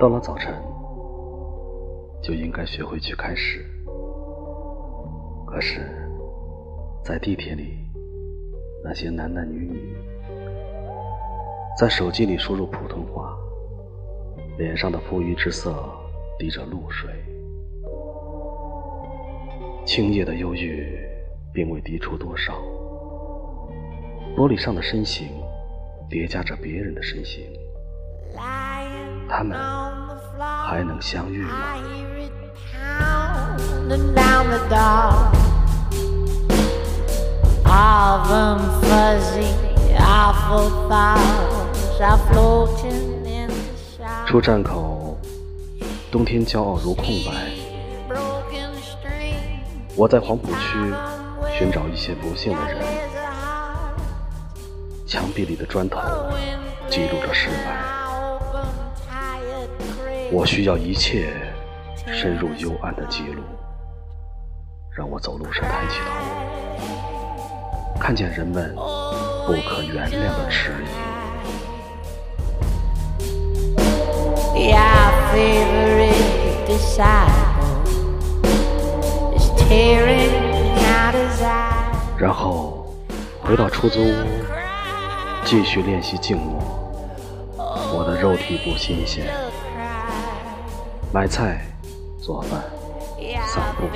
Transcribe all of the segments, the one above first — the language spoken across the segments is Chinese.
到了早晨，就应该学会去开始。可是，在地铁里，那些男男女女，在手机里输入普通话，脸上的富裕之色滴着露水，青叶的忧郁并未滴出多少。玻璃上的身形叠加着别人的身形，他们还能相遇吗？出站口，冬天骄傲如空白。我在黄浦区寻找一些不幸的人。墙壁里的砖头记录着失败。我需要一切深入幽暗的记录，让我走路时抬起头，看见人们不可原谅的迟疑。然后回到出租屋。继续练习静默，我的肉体不新鲜。买菜、做饭、散步，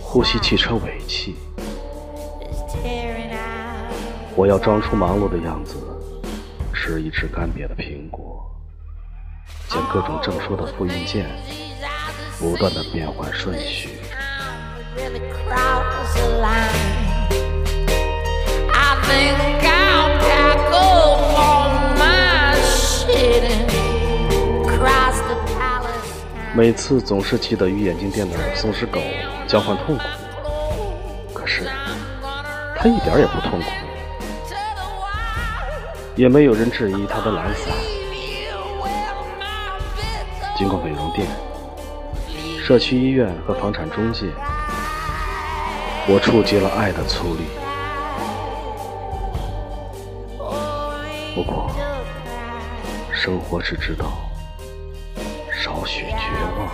呼吸汽车尾气。我要装出忙碌的样子，吃一吃干瘪的苹果，将各种证书的复印件不断的变换顺序。每次总是记得与眼镜店的松狮狗交换痛苦，可是他一点也不痛苦，也没有人质疑他的懒散。经过美容店、社区医院和房产中介，我触及了爱的粗粝。不过，生活是知道。少许绝望。